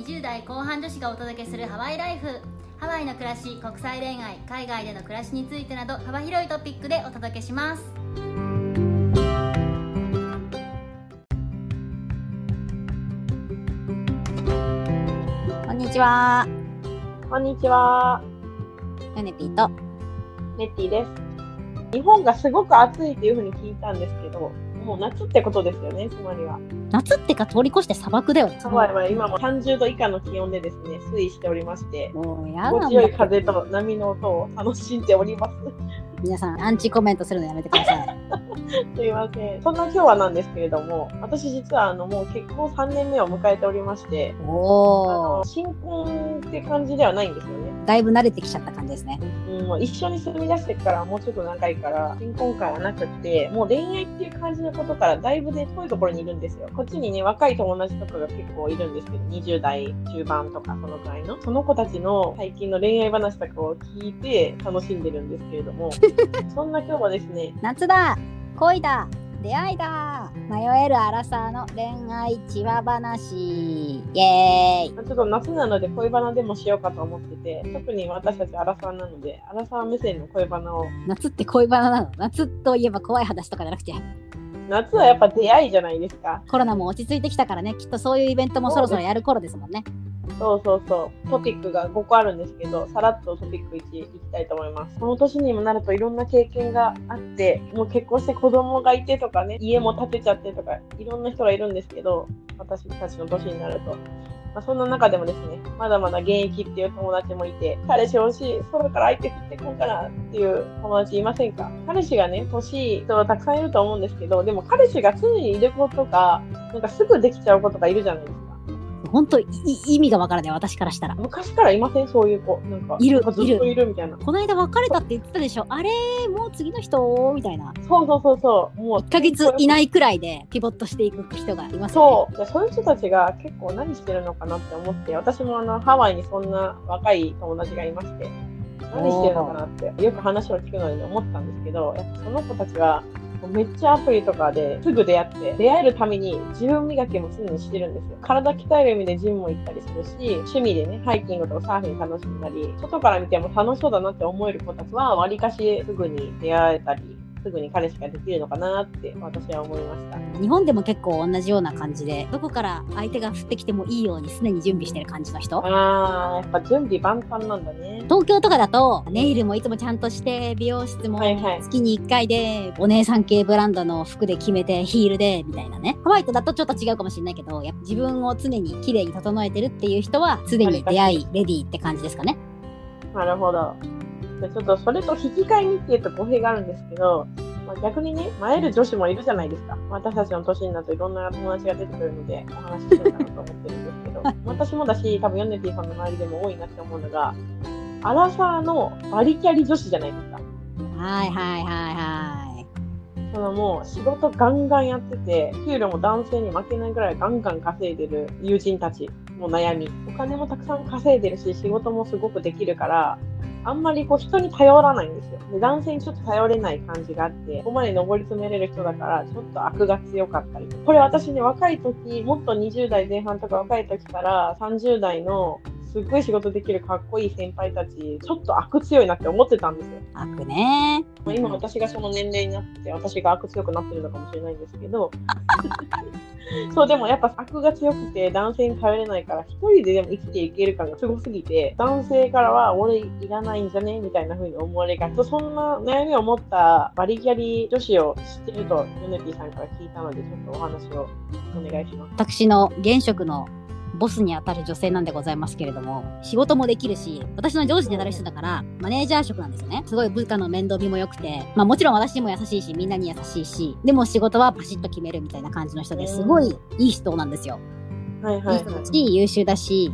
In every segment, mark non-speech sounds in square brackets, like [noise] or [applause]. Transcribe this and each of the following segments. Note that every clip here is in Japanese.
20代後半女子がお届けするハワイライフハワイの暮らし国際恋愛海外での暮らしについてなど幅広いトピックでお届けしますこんにちは。こんにちは、ヨネピーと。ネッティです。日本がすごく暑いっていうふうに聞いたんですけど、もう夏ってことですよね、つまりは。夏ってか通り越して砂漠だよね。ハワイは今も30度以下の気温でですね、推移しておりまして、もうやだ心地よい風と波の音を楽しんでおります。[laughs] 皆さん、アンチコメントするのやめてください。[laughs] すいません。そんな今日はなんですけれども、私実はあのもう結婚3年目を迎えておりまして、あおの新婚って感じではないんですよね。ー。だいぶ慣れてきちゃった感じですね。うん、もう一緒に住み出してからもうちょっと長いから、新婚会はなくって、もう恋愛っていう感じのことからだいぶね、遠いところにいるんですよ。こっちにね、若い友達とかが結構いるんですけど、20代中盤とかそのくらいの。その子たちの最近の恋愛話とかを聞いて楽しんでるんですけれども、[laughs] そんな今日はですね、夏だ恋だ出会いだ。迷えるアラサーの恋愛ちわ話。イエーイ。ちょっと夏なので恋バナでもしようかと思ってて、特に私たちアラサーなので、アラサー目線の恋バナを、夏って恋バナなの？夏といえば怖い話とかじゃなくて。夏はやっぱ出会いじゃないですか。コロナも落ち着いてきたからね。きっとそういうイベントもそろそろやる頃ですもんねそうそうそう。トピックが5個あるんですけど、さらっとトピック1いきたいと思います。この年にもなるといろんな経験があって、もう結婚して子供がいてとかね、家も建てちゃってとか、いろんな人がいるんですけど、私たちの年になると。まあ、そんな中でもですね、まだまだ現役っていう友達もいて、彼氏欲しい、空から相手振ってこんかなっていう友達いませんか？彼氏がね、欲しい人はたくさんいると思うんですけど、でも彼氏が常にいる子とか、なんかすぐできちゃう子とかいるじゃないですか。本当い意味がわからない私からしたら昔からいません？そういう子。なんか、いるずっといるみたいな。この間別れたって言ってたでしょ？あれもう次の人？みたいなそうそうそうそう。もう、1ヶ月以内くらいでピボットしていく人がいますよねそう。でそういう人たちが結構何してるのかなって思って、私もあの、ハワイにそんな若い友達がいまして、何してるのかなって、よく話を聞くのに思ったんですけど、やっぱその子たちは、めっちゃアプリとかですぐ出会って、出会えるために自分磨きも常にしてるんですよ。体鍛える意味でジムも行ったりするし、趣味でね、ハイキングとかサーフィン楽しんだり、外から見ても楽しそうだなって思える子たちは、わりかしすぐに出会えたり、すぐに彼氏ができるのかなって私は思いました。日本でも結構同じような感じでどこから相手が降ってきてもいいように常に準備してる感じの人ああ、やっぱ準備万端なんだね。東京とかだとネイルもいつもちゃんとして美容室も月に1回でお姉さん系ブランドの服で決めてヒールでみたいなねハワイとだとちょっと違うかもしれないけどやっぱ自分を常に綺麗に整えてるっていう人は常に出会いレディーって感じですかねなるほど。でちょっとそれと引き換えにっていうと語弊があるんですけど、まあ、逆にね、会える女子もいるじゃないですか。私たちの年になるといろんな友達が出てくるので、お話ししようかなと思ってるんですけど、[laughs] 私もだし、多分ヨネティさんの周りでも多いなって思うのが、アラサーのバリキャリ女子じゃないですか。はいはいはいはいそのもう仕事ガンガンやってて、給料も男性に負けないぐらいガンガン稼いでる友人たちの悩み。お金もたくさん稼いでるし、仕事もすごくできるから、あんまりこう人に頼らないんですよ。で男性にちょっと頼れない感じがあって、ここまで上り詰めれる人だから、ちょっと悪が強かったり。これ私ね、若い時、もっと20代前半とか若い時から30代のすっごい仕事できるかっこいい先輩たち、ちょっと悪強いなって思ってたんですよ。悪ねまあ、今私がその年齢になって私が悪強くなってるのかもしれないんですけど [laughs] そうでもやっぱ悪が強くて男性に頼れないから一人ででも生きていける感がすごすぎて男性からは俺いらないんじゃねみたいな風に思われがちそんな悩みを持ったバリキャリ女子を知ってるとヨネティさんから聞いたのでちょっとお話をお願いします。私の現職のボスにあたる女性なんでございますけれども仕事もできるし私の上司になる人だからマネージャー職なんですよね。すごい部下の面倒見も良くてまあもちろん私にも優しいしみんなに優しいしでも仕事はパシッと決めるみたいな感じの人ですごいいい人なんですよ。はいはいい。い人だし優秀だし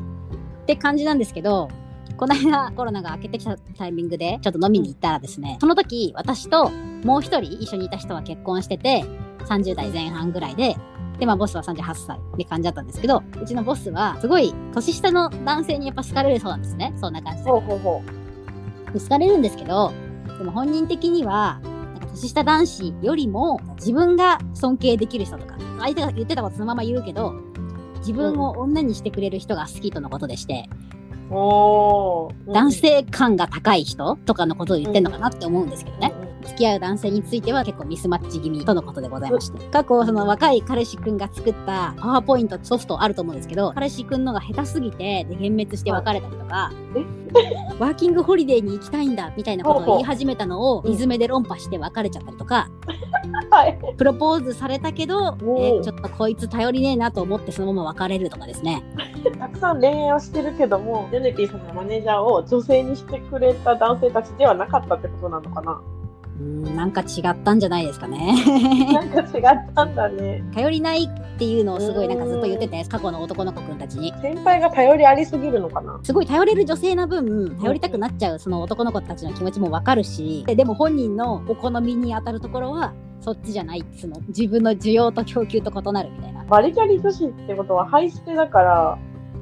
って感じなんですけどこの間コロナが明けてきたタイミングでちょっと飲みに行ったらですねその時私ともう一人一緒にいた人は結婚してて30代前半ぐらいででまあボスは38歳って感じだったんですけどうちのボスはすごい年下の男性にやっぱ好かれるそうなんですね。そんな感じで。ほうほうほで好かれるんですけどでも本人的にはなんか年下男子よりも自分が尊敬できる人とか相手が言ってたことそのまま言うけど自分を女にしてくれる人が好きとのことでして、おー。男性感が高い人とかのことを言ってんのかなって思うんですけどね。付き合う男性については結構ミスマッチ気味とのことでございまして。過去その若い彼氏くんが作ったパワーポイントソフトあると思うんですけど彼氏くんのが下手すぎてで幻滅して別れたりとかワーキングホリデーに行きたいんだみたいなことを言い始めたのをリズムで論破して別れちゃったりとかはい。プロポーズされたけど、おーえちょっとこいつ頼りねえなと思ってそのまま別れるとかですね。たくさん恋愛をしてるけども、ヨネピーさんのマネージャーを女性にしてくれた男性たちではなかったってことなのかな？うーんなんか違ったんじゃないですかね。なんか違ったんだね。[laughs] 頼りないっていうのをすごいなんかずっと言ってて過去の男の子くんたちに。先輩が頼りありすぎるのかな。すごい頼れる女性な分頼りたくなっちゃうその男の子たちの気持ちもわかるしででも本人のお好みに当たるところはそっちじゃないその自分の需要と供給と異なるみたいな。バリキャリ女子ってことはハイスペだから、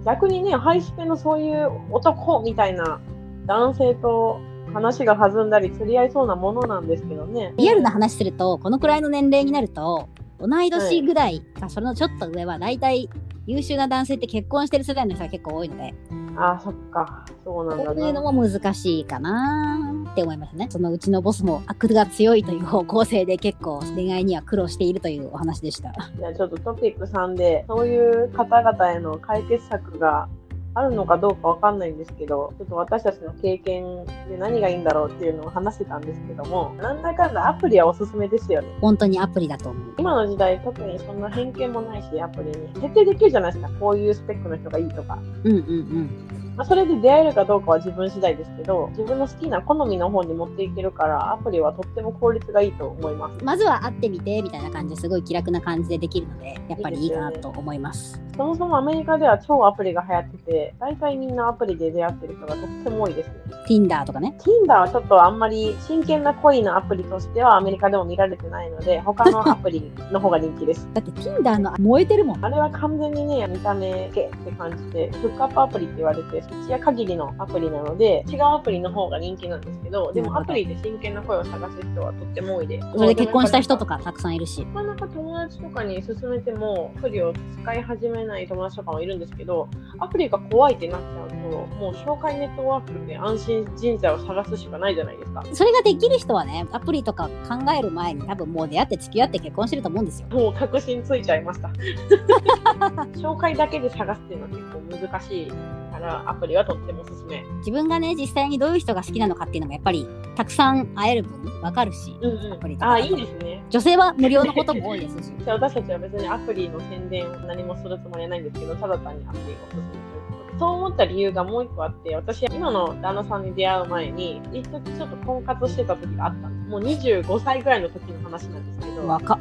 逆にね、ハイスペのそういう男みたいな男性と話が弾んだり釣り合いそうなものなんですけどね。リアルな話するとこのくらいの年齢になると同い年ぐらいかそれのちょっと上は大体優秀な男性って結婚してる世代の人が結構多いのでああ、そっか。そうなんだそういうのな。も難しいかなって思いますね。そのうちのボスも悪が強いという方向性で結構恋愛には苦労しているというお話でした。じゃあちょっとトピック3で、そういう方々への解決策があるのかどうかわかんないんですけど、ちょっと私たちの経験で何がいいんだろうっていうのを話してたんですけども、なんだかんだアプリはおすすめですよね。本当にアプリだと思う。今の時代特にそんな偏見もないし、アプリに。設定できるじゃないですか。こういうスペックの人がいいとか。うんうんうん。まあ、それで出会えるかどうかは自分次第ですけど、自分の好きな好みの方に持っていけるから、アプリはとっても効率がいいと思います。まずは会ってみてみたいな感じですごい気楽な感じでできるので、やっぱりいいかなと思います。そもそもアメリカでは超アプリが流行ってて、大体みんなアプリで出会ってる人がとっても多いですね。Tinder とかね。Tinder はちょっとあんまり真剣な恋のアプリとしてはアメリカでも見られてないので、他のアプリの方が人気です。[laughs] だって Tinder の燃えてるもん。あれは完全にね、見た目系って感じで、フックアップアプリって言われて、一夜限りのアプリなので、違うアプリの方が人気なんですけど、でもアプリで真剣な声を探す人はとっても多いです。それで結婚した人とか。かたくさんいるし。なかなか友達とかに勧めても、アプリを使い始めない友達とかもいるんですけど、アプリが怖いってなっちゃうと、もう紹介ネットワークで安心人材を探すしかないじゃないですか。それができる人はね、アプリとか考える前に多分もう出会って付き合って結婚してると思うんですよ。もう確信ついちゃいました。[laughs] 紹介だけで探すっていうのは結構難しいから、アプリはとってもおすすめ。自分がね、実際にどういう人が好きなのかっていうのもやっぱりたくさん会える分わかるし、うんアプリとかあ、いいですね。女性は無料のことも多いですし。[laughs] 私たちは別にアプリの宣伝を何もするつもりはないんですけど、ただ単にアプリをおすすめ。そう思った理由がもう一個あって、私は今の旦那さんに出会う前に、一時ちょっと婚活してた時があったんです。もう25歳ぐらいの時の話なんですけど、若っ。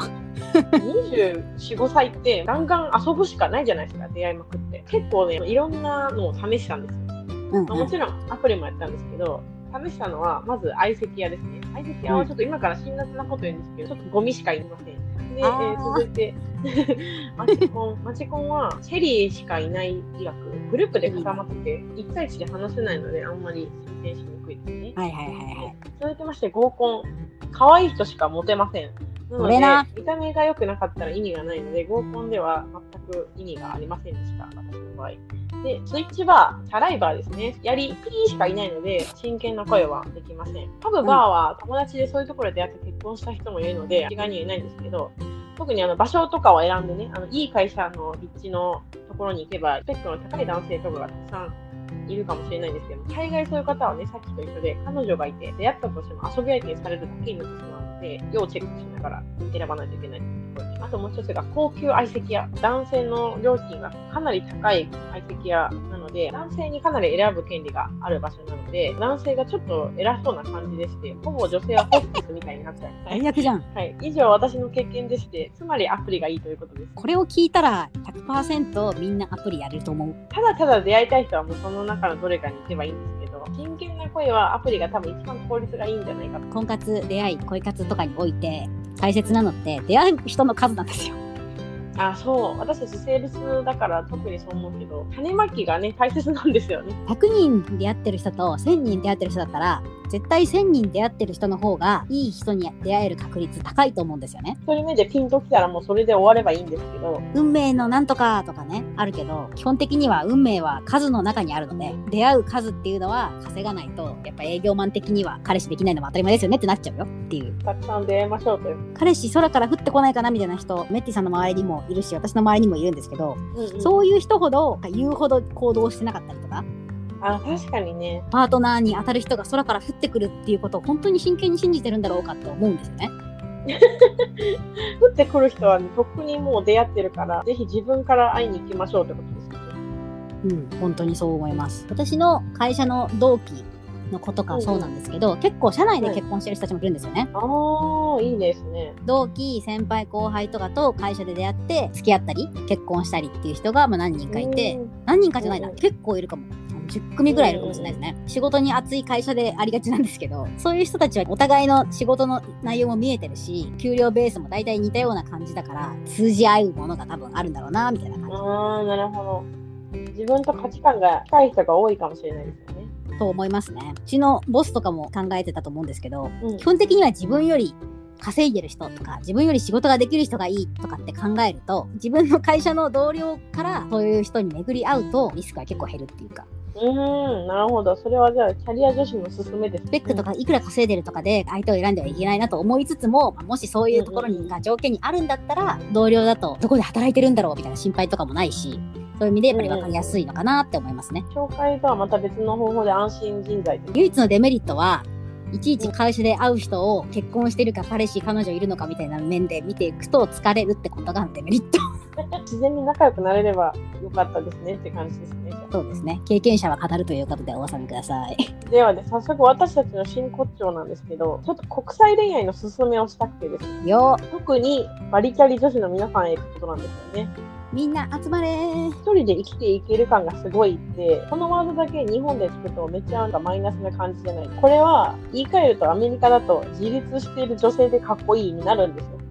24、5歳ってガンガン遊ぶしかないじゃないですか、出会いまくって。結構ね、いろんなのを試したんですよ。うんまあもちろんアプリもやったんですけど、試したのは、まず相席屋ですね。相席屋はちょっと今から辛辣なこと言うんですけど、ちょっとゴミしかいません。で、えあーー続いて、[laughs] マチコン。マチコンは、チェリーしかいない医学。グループで固まってて、1対1で話せないので、あんまり進展しにくいですね。はいはいはいはい。続きまして、合コン。可愛い人しかモテません。なので見た目が良くなかったら意味がないので、合コンでは全く意味がありませんでした、私の場合。で、スイッチバー、サライバーですね。やり、ピーしかいないので、真剣な声はできません。パブバーは友達でそういうところで出会って結婚した人もいるので、気がにはいないんですけど、特にあの場所とかを選んでね、あのいい会社の立地のところに行けば、スペックの高い男性とかがたくさんいるかもしれないんですけど、大概そういう方はね、さっきと一緒で、彼女がいて、出会ったとしても遊び相手にされるだけになってしまうので、要チェックしながら選ばないといけない。あともう一つが、高級相席屋。男性の料金がかなり高い相席屋なので、男性にかなり選ぶ権利がある場所なので、男性がちょっと偉そうな感じでして、ほぼ女性はホステスみたいになっちゃう。はい最悪じゃん。はい、以上私の経験でして、つまりアプリがいいということです。これを聞いたら100%みんなアプリやれると思う。ただただ出会いたい人はもうその中のどれかに行けばいいんですけど、真剣な声はアプリが多分一番効率がいいんじゃないかと。婚活、出会い、恋活とかにおいて大切なのって出会う人の数なんですよ。あそう私たちセールスだから特にそう思うけど種まきがね大切なんですよね100人出会ってる人と1000人出会ってる人だったら絶対1000人出会ってる人の方がいい人に出会える確率高いと思うんですよね。1人目でピンときたらもうそれで終わればいいんですけど。運命のなんとかとかねあるけど基本的には運命は数の中にあるので出会う数っていうのは稼がないとやっぱ営業マン的には彼氏できないのも当たり前ですよねってなっちゃうよっていう。たくさん出会いましょうという、彼氏空から降ってこないかなみたいな人メッティさんの周りにもいるし私の周りにもいるんですけど、うんうん。そういう人ほど言うほど行動してなかったりとかあ確かにねパートナーに当たる人が空から降ってくるっていうことを本当に真剣に信じてるんだろうかって思うんですよね。[laughs] 降ってくる人は、ね、とっくにもう出会ってるからぜひ自分から会いに行きましょうってことですよねうん、本当にそう思います。私の会社の同期の子とかそうなんですけど、結構社内で結婚してる人たちもいるんですよね。ああいいですね同期、先輩、後輩とかと会社で出会って付き合ったり、結婚したりっていう人がまあ何人かいて、何人かじゃないな、うん結構いるかも。10組ぐらいいるかもしれないですね。仕事に熱い会社でありがちなんですけど、そういう人たちはお互いの仕事の内容も見えてるし、給料ベースも大体似たような感じだから、通じ合うものが多分あるんだろうな、みたいな感じ。ああなるほど自分と価値観が近い人が多いかもしれないですよねと思いますね。うちのボスとかも考えてたと思うんですけど、うん基本的には自分より稼いでる人とか、自分より仕事ができる人がいいとかって考えると、自分の会社の同僚からそういう人に巡り合うとリスクが結構減るっていうか、うーんなるほど。それはじゃあキャリア女子のすすめですスペックとかいくら稼いでるとかで相手を選んではいけないなと思いつつも、まあもしそういうところにが条件にあるんだったら、同僚だとどこで働いてるんだろうみたいな心配とかもないし、そういう意味でやっぱり分かりやすいのかなって思いますね。紹介とはまた別の方法で安心人材唯一のデメリットはいちいち会社で会う人を結婚してるか彼氏彼女いるのかみたいな面で見ていくと疲れるってことがデメリット [laughs] 自然に仲良くなれればよかったですねって感じですね。そうですね。経験者は語るということでお納めください。あ [laughs] ではね早速私たちの真骨頂なんですけどちょっと国際恋愛のすすめをしたくてですね。よ。特にバリキャリ女子の皆さんへってことなんですよね。みんな集まれ。ー一人で生きていける感がすごいってこのワードだけ日本で聞くとめっちゃなんかマイナスな感じじゃない。これは言い換えるとアメリカだと自立している女性でかっこいいになるんですよ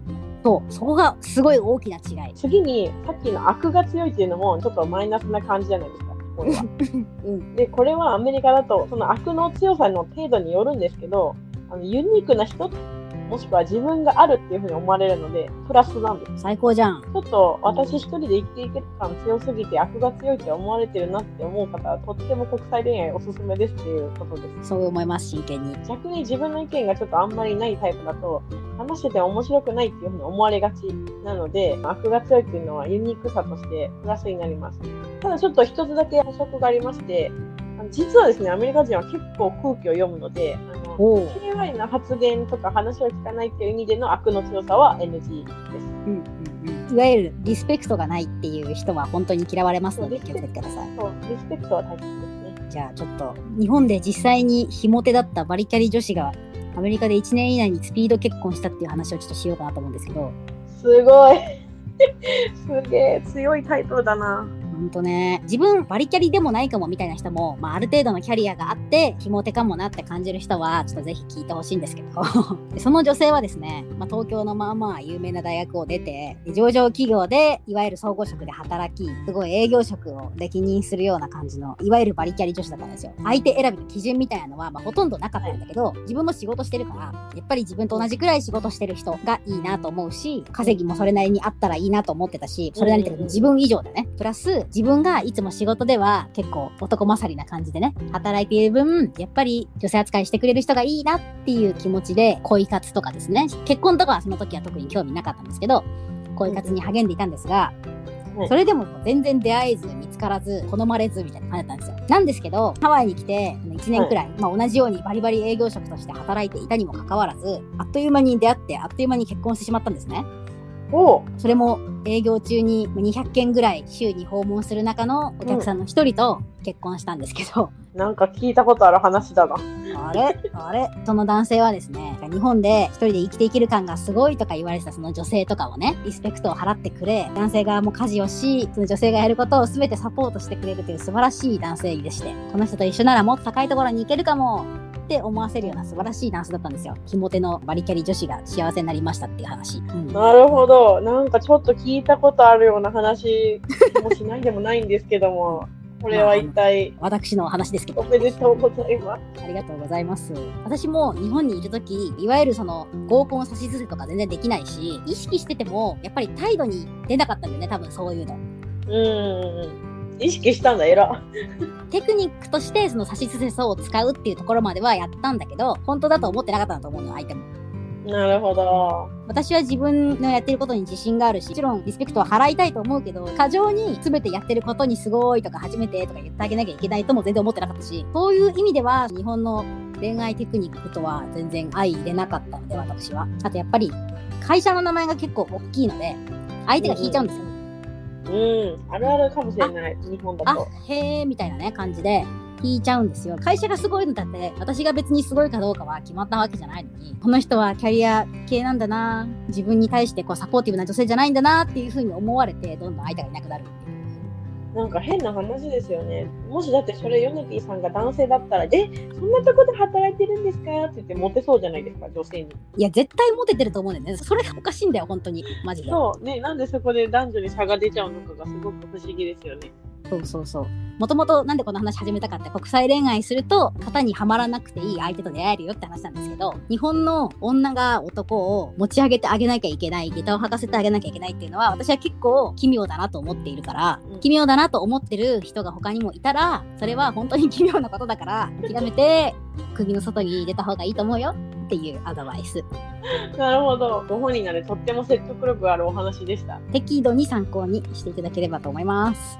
そうそこがすごい大きな違い。次にさっきの悪が強いっていうのもちょっとマイナスな感じじゃないですか。これはうん。でこれはアメリカだとその悪の強さの程度によるんですけどあのユニークな人もしくは自分があるっていうふうに思われるのでプラスなんです。最高じゃん。ちょっと私一人で生きていける感強すぎて悪が強いって思われてるなって思う方はとっても国際恋愛おすすめですっていうことです。そう思います。真剣に。逆に自分の意見がちょっとあんまりないタイプだと話してて面白くないっていうふうに思われがちなので悪が強いっていうのはユニークさとしてプラスになります。ただちょっと一つだけ補足がありまして実はですねアメリカ人は結構空気を読むのであのおお、KY な発言とか話を聞かないっていう意味での悪の強さは NG です。うんうんうん、いわゆるリスペクトがないっていう人は本当に嫌われますので気をつけてください。そうリスペクトは大切ですね。じゃあちょっと日本で実際にひも手だったバリキャリ女子がアメリカで1年以内にスピード結婚したっていう話をちょっとしようかなと思うんですけど。すごい。[laughs] すげえ強いタイトルだな。ほんとね自分バリキャリでもないかもみたいな人も、まあ、ある程度のキャリアがあってひも手かもなって感じる人はちょっとぜひ聞いてほしいんですけど。[laughs] その女性はですね、まあ、東京のまあまあ有名な大学を出て上場企業でいわゆる総合職で働きすごい営業職を歴任するような感じのいわゆるバリキャリ女子だったんですよ。相手選びの基準みたいなのは、まあ、ほとんどなかったんだけど自分も仕事してるからやっぱり自分と同じくらい仕事してる人がいいなと思うし稼ぎもそれなりにあったらいいなと思ってたしそれなりに自分以上でね。プラス自分がいつも仕事では結構男勝りな感じでね働いている分やっぱり女性扱いしてくれる人がいいなっていう気持ちで恋活とかですね。結婚とかはその時は特に興味なかったんですけど恋活に励んでいたんですが、はいそれでも全然出会えず見つからず好まれずみたいな感じだったんですよ。なんですけどハワイに来て1年くらい、まあ、同じようにバリバリ営業職として働いていたにもかかわらずあっという間に出会ってあっという間に結婚してしまったんですねおうそれも営業中に200件ぐらい週に訪問する中のお客さんの一人と結婚したんですけど、なんか聞いたことある話だな。あれ？あれ？その男性はですね、日本で一人で生きていける感がすごいとか言われてたその女性とかをね、リスペクトを払ってくれ、男性側も家事をし、その女性がやることを全てサポートしてくれるという素晴らしい男性でして、この人と一緒ならもっと高いところに行けるかもって思わせるような素晴らしいダンスだったんですよ。ひも手のバリキャリ女子が幸せになりましたっていう話。うんなるほど。なんかちょっと聞いたことあるような話もしないでもないんですけども、これは一体私の話ですけどお。めでとうございます。ありがとうございます。私も日本にいるとき、いわゆるその合コン差しすせとか全然できないし、意識してても、やっぱり態度に出なかったんだよね、多分そういうの。うん。意識したんだ、偉。テクニックとしてその差しすせそを使うっていうところまではやったんだけど、本当だと思ってなかったんだと思うの、相手も。なるほど。私は自分のやってることに自信があるし、もちろんリスペクトは払いたいと思うけど、過剰に全てやってることにすごいとか初めてとか言ってあげなきゃいけないとも全然思ってなかったし、そういう意味では日本の恋愛テクニックとは全然相入れなかったので、私は。あとやっぱり会社の名前が結構大きいので、相手が引いちゃうんですよ。うん。うんあるあるかもしれない。日本だと。、へえみたいなね、感じで。聞いちゃうんですよ。会社がすごいのだって、私が別にすごいかどうかは決まったわけじゃないのに、この人はキャリア系なんだな、自分に対してこうサポーティブな女性じゃないんだなっていうふうに思われて、どんどん相手がいなくなる。なんか変な話ですよね。もしだってそれ、ヨネピーさんが男性だったら、え、そんなとこで働いてるんですか？って言ってモテそうじゃないですか、女性に。いや、絶対モテてると思うんだよね。それがおかしいんだよ、本当に。マジで。そう、ね、なんでそこで男女に差が出ちゃうのかがすごく不思議ですよね。そうそうそう。もともとなんでこの話始めたかって国際恋愛すると型にはまらなくていい相手と出会えるよって話なんですけど日本の女が男を持ち上げてあげなきゃいけない下駄を履かせてあげなきゃいけないっていうのは私は結構奇妙だなと思っているから、うん奇妙だなと思ってる人が他にもいたらそれは本当に奇妙なことだから諦めて釘の外に出た方がいいと思うよっていうアドバイスなるほど。ご本人なんでとっても説得力あるお話でした。適度に参考にしていただければと思います。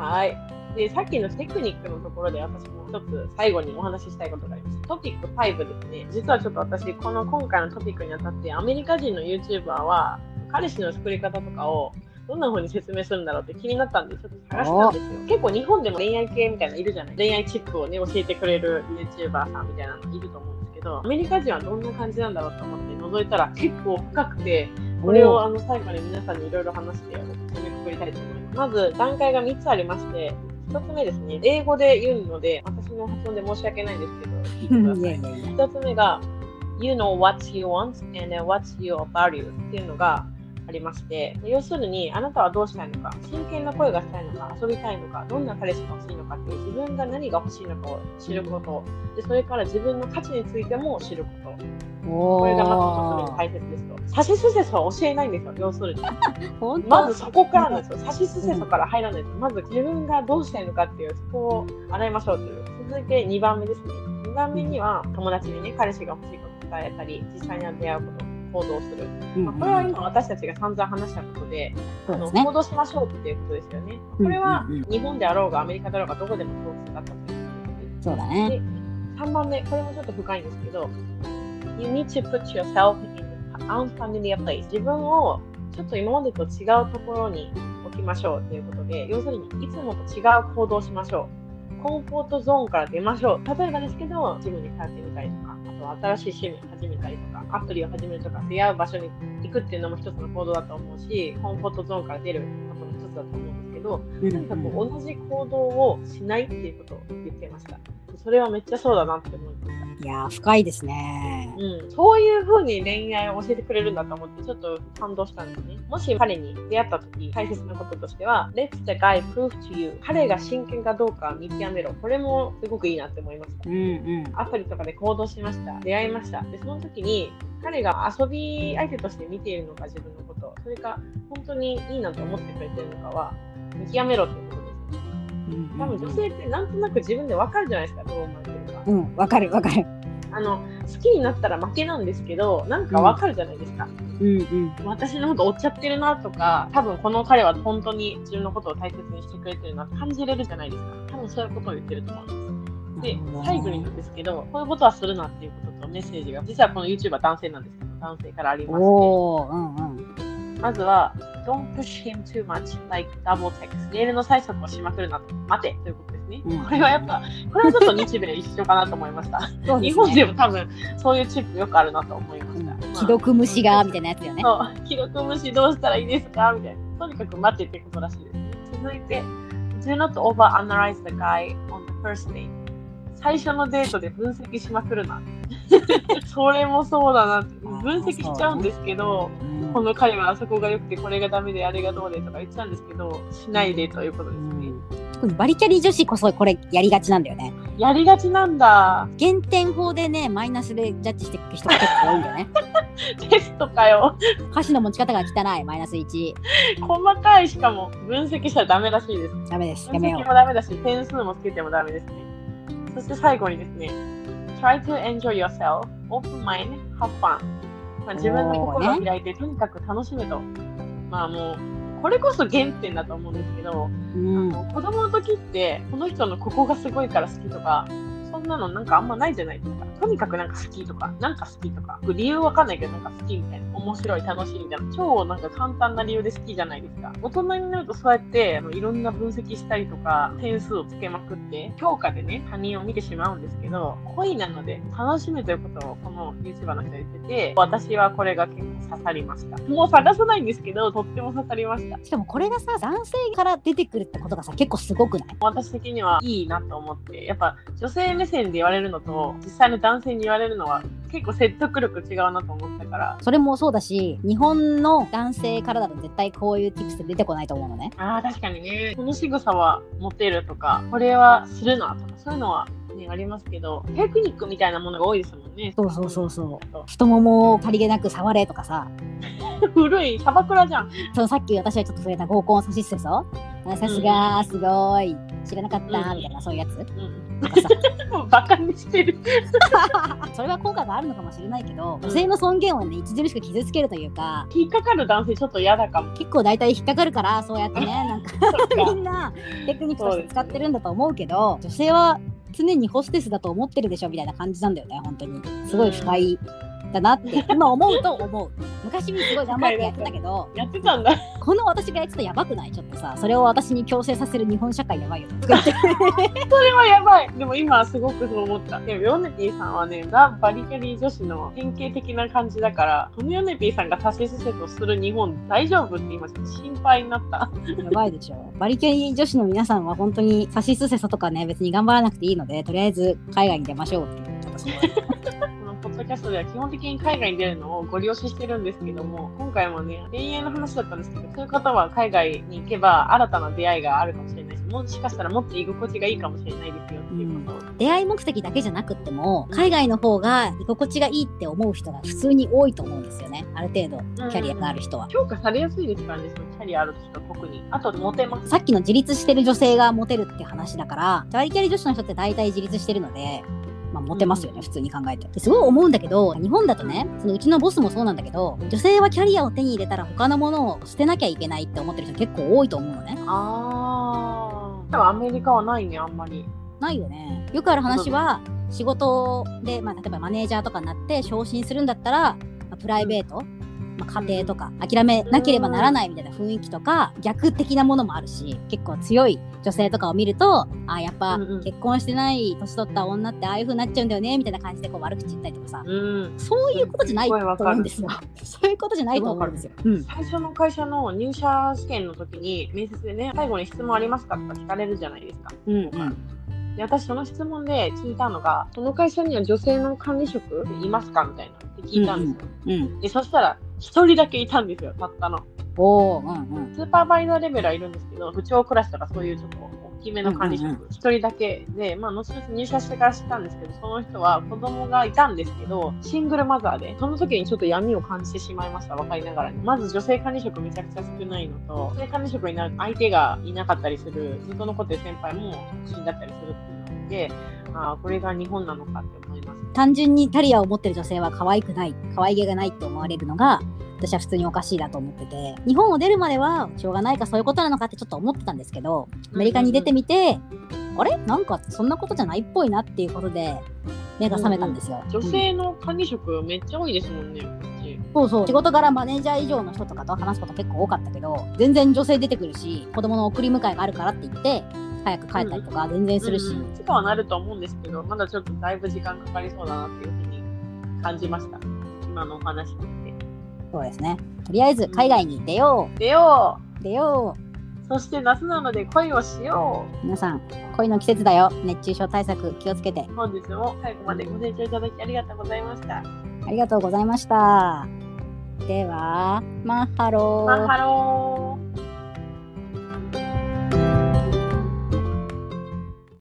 はい。で、さっきのテクニックのところで私も一つ最後にお話ししたいことがあります。トピック5ですね。実はちょっと私、この今回のトピックにあたって、アメリカ人の YouTuber は、彼氏の作り方とかをどんな風に説明するんだろうって気になったんで、ちょっと探したんですよ。結構日本でも恋愛系みたいなのいるじゃない恋愛チップをね、教えてくれる YouTuber さんみたいなのいると思うんですけど、アメリカ人はどんな感じなんだろうと思って覗いたら結構深くて、これをあの最後に皆さんにいろいろ話して締めくくりたいと思います。まず段階が3つありまして、1つ目ですね、英語で言うので、私の発音で申し訳ないんですけど、聞いてください。いやいやいや1つ目が、You know what you want and what's your value っていうのがありまして、要するに、あなたはどうしたいのか、真剣な声がしたいのか、遊びたいのか、どんな彼氏が欲しいのかっていう自分が何が欲しいのかを知ること、でそれから自分の価値についても知ること。これがまず一つ目に大切ですと。差しすせそは教えないんですよ、要するに。[laughs] まずそこからなんですよ。差しすせそから入らないと。まず自分がどうしたいのかっていう、そこを洗いましょうという。続いて2番目ですね。2番目には友達にね、彼氏が欲しいことを伝えたり、実際に出会うこと、行動する。うんまあ、これは今私たちが散々話したことで、あの行動しましょうっていうことですよね。うんこれはうんうん日本であろうがアメリカだろうがどこでも共通だったということです。そうだね。で3番目、これもちょっと深いんですけど、You need to put yourself in unfamiliar place. 自分をちょっと今までと違うところに置きましょうということで、要するにいつもと違う行動をしましょう。コンフォートゾーンから出ましょう。例えばですけど、ジムに通ってみたりとか、あとは新しい趣味を始めたりとか、アプリを始めるとか、出会う場所に行くっていうのも一つの行動だと思うし、コンフォートゾーンから出ることの一つだと思うんですけど、うんとにかく同じ行動をしないっていうことを言っていました。それはめっちゃそうだなって思いました。いやー、深いですね。うん、そういう風に恋愛を教えてくれるんだと思ってちょっと感動したんですね。もし彼に出会った時大切なこととしては Let the guy prove to you 彼が真剣かどうか見極めろ。これもすごくいいなって思いましたうん。うん。アプリとかで行動しました。出会いました。で、その時に彼が遊び相手として見ているのか自分のこと、それか本当にいいなと思ってくれてるのかは見極めろってことですね。多分女性ってなんとなく自分でわかるじゃないですか、どう思われてるか。うん、わかるわかる。あの好きになったら負けなんですけどなんかわかるじゃないですか、うんうん。私のこと追っちゃってるなとか多分この彼は本当に自分のことを大切にしてくれてるなって感じれるじゃないですか。多分そういうことを言ってると思うんです。で最後になんですけどこういうことはするなっていうこととメッセージが実はこの YouTuber は男性なんですけど男性からありまして。うんうん。まずは Don't push him too much like double text メールの催促をしまくるなと。待てということですね、うんこれはやっぱこれはちょっと日米一緒かなと思いましたね日本でも多分そういうチップよくあるなと思いました。うん既読無視がみたいなやつよね。既読無視どうしたらいいですかみたいな。とにかく待ってってことらしいですね。続いて、Do not overanalyze the guy on the first date. 最初のデートで分析しまくるな。[laughs] それもそうだな。分析しちゃうんですけど、うんこの彼はあそこが良くてこれがダメであれがどうでとか言っちゃうんですけど、しないでということですね。特にバリキャリ女子こそこれやりがちなんだよね。やりがちなんだ。減点法でね、マイナスでジャッジしていく人が結構多いんだよね。[laughs] テストかよ。箸の持ち方が汚い、マイナス1。細かいしかも分析したらダメらしいです。ダメです。分析もダメだし、点数もつけてもダメですね。そして最後にですね、try to enjoy yourself, open mind, have fun。まあ、自分の心を開いて、とにかく楽しめと。まあもう、これこそ原点だと思うんですけど、う。うん。子供の時って、この人のここがすごいから好きとか、そんなのなんかあんまないじゃないですか。とにかくなんか好きとか、なんか好きとか、理由わかんないけどなんか好きみたいな、面白い、楽しいみたいな、超なんか簡単な理由で好きじゃないですか。大人になるとそうやってあのいろんな分析したりとか、点数をつけまくって、評価でね、他人を見てしまうんですけど、恋なので楽しむということをこの YouTuber の人は言ってて、私はこれが結構刺さりました。もう探さないんですけど、とっても刺さりました。しかもこれがさ、男性から出てくるってことがさ、結構すごくない？私的にはいいなと思ってやっぱ女性目線で言われるのと実際の男性に言われるのは結構説得力違うなと思ったからそれもそうだし、日本の男性からだと絶対こういう tips って出てこないと思うのね。あー確かにねこの仕草はモテるとかこれはするなとかそういうのは、ね、ありますけどテクニックみたいなものが多いですもんね。そうそうそうそう。太ももをさりげなく触れとかさ、[laughs] 古いキャバクラじゃん。そのさっき私はちょっと触れた合コン差しすせそあさすがすごい。知らなかったうん。みたいなそういうやつ。うん。バカにしてる。[laughs] それは効果があるのかもしれないけど女性の尊厳をね著しく傷つけるというか引っかかる男性ちょっと嫌だかも。結構大体引っかかるからそうやってね。なんか。[laughs] みんなテクニックとして使ってるんだと思うけど女性は常にホステスだと思ってるでしょみたいな感じなんだよね本当に。すごい深いだなって今思うと思う昔すごい頑張ってやってたけどやってたんだこの私がやってたやばくない？ちょっとさそれを私に強制させる日本社会やばいよね [laughs] それはやばい。でも今すごくそう思った。でもヨネピーさんはね、ザ・バリキャリー女子の典型的な感じだから、このヨネピーさんが差しすせとする日本大丈夫って今心配になった。やばいでしょ。バリキャリ女子の皆さんは本当に差しすせそとかね、別に頑張らなくていいので、とりあえず海外に出ましょうっていう。キャストでは基本的に海外に出るのをご利用ししてるんですけども、今回もね、恋愛の話だったんですけど、そういう方は海外に行けば新たな出会いがあるかもしれないし、もしかしたらもっと居心地がいいかもしれないですよっていうことを。出会い目的だけじゃなくっても、海外の方が居心地がいいって思う人が普通に多いと思うんですよね。ある程度、キャリアがある人は。評価されやすいですからね、そのキャリアある人特に。あと、モテます。さっきの自立してる女性がモテるって話だから、バリキャリ女子の人って大体自立してるので、まあ、モテますよね、普通に考えて。ですごい思うんだけど、日本だとね、そのうちのボスもそうなんだけど、女性はキャリアを手に入れたら他のものを捨てなきゃいけないって思ってる人結構多いと思うのね。あー。でもアメリカはないね、あんまり。ないよね。よくある話は、仕事で、まあ、例えばマネージャーとかになって昇進するんだったら、まあプライベート、まあ、家庭とか諦めなければならないみたいな雰囲気とか、逆的なものもあるし、結構強い女性とかを見ると、あやっぱ結婚してない年取った女ってああいう風になっちゃうんだよね、みたいな感じでこう悪口言ったりとかさ、うん。そういうことじゃないと思うんですよ。そういうことじゃないと思うんですよ。うん。最初の会社の入社試験の時に、面接でね、最後に質問ありますかとか聞かれるじゃないですか。うんうん。で私、その質問で聞いたのが、その会社には女性の管理職いますか？みたいなって聞いたんですよ。うん。で、そしたら、一人だけいたんですよ、たったの。おー、うんうん。スーパーバイザーレベルはいるんですけど、部長クラスとかそういうちょっと大きめの管理職うんうん、一、人だけで、まあ、後々入社してから知ったんですけど、その人は子供がいたんですけど、シングルマザーで、その時にちょっと闇を感じてしまいました、若いながらに。まず女性管理職めちゃくちゃ少ないのと、女性管理職になる相手がいなかったりする、ずっと残ってる先輩も独身だったりするっていうので、ああ、これが日本なのかって。単純にキャリアを持ってる女性は可愛くない、可愛げがないって思われるのが、私は普通におかしいなと思ってて、日本を出るまでは、しょうがないかそういうことなのかってちょっと思ってたんですけど、アメリカに出てみて、あれ？なんかそんなことじゃないっぽいなっていうことで、目が覚めたんですよ。女性の管理職めっちゃ多いですもんね。そうそう。仕事柄マネージャー以上の人とかと話すこと結構多かったけど、全然女性出てくるし、子供の送り迎えがあるからって言って、早く帰ったりとか全然するし。うんうん、とはなると思うんですけど、まだちょっとだいぶ時間かかりそうだなっていうふうに感じました。今のお話聞いて。そうですね。とりあえず海外に出よう。出よう。出よう。そして夏なので恋をしよう。皆さん、恋の季節だよ。熱中症対策気をつけて。本日も最後までご清聴いただきありがとうございました。ありがとうございました。では、 Mahalo。Mahalo。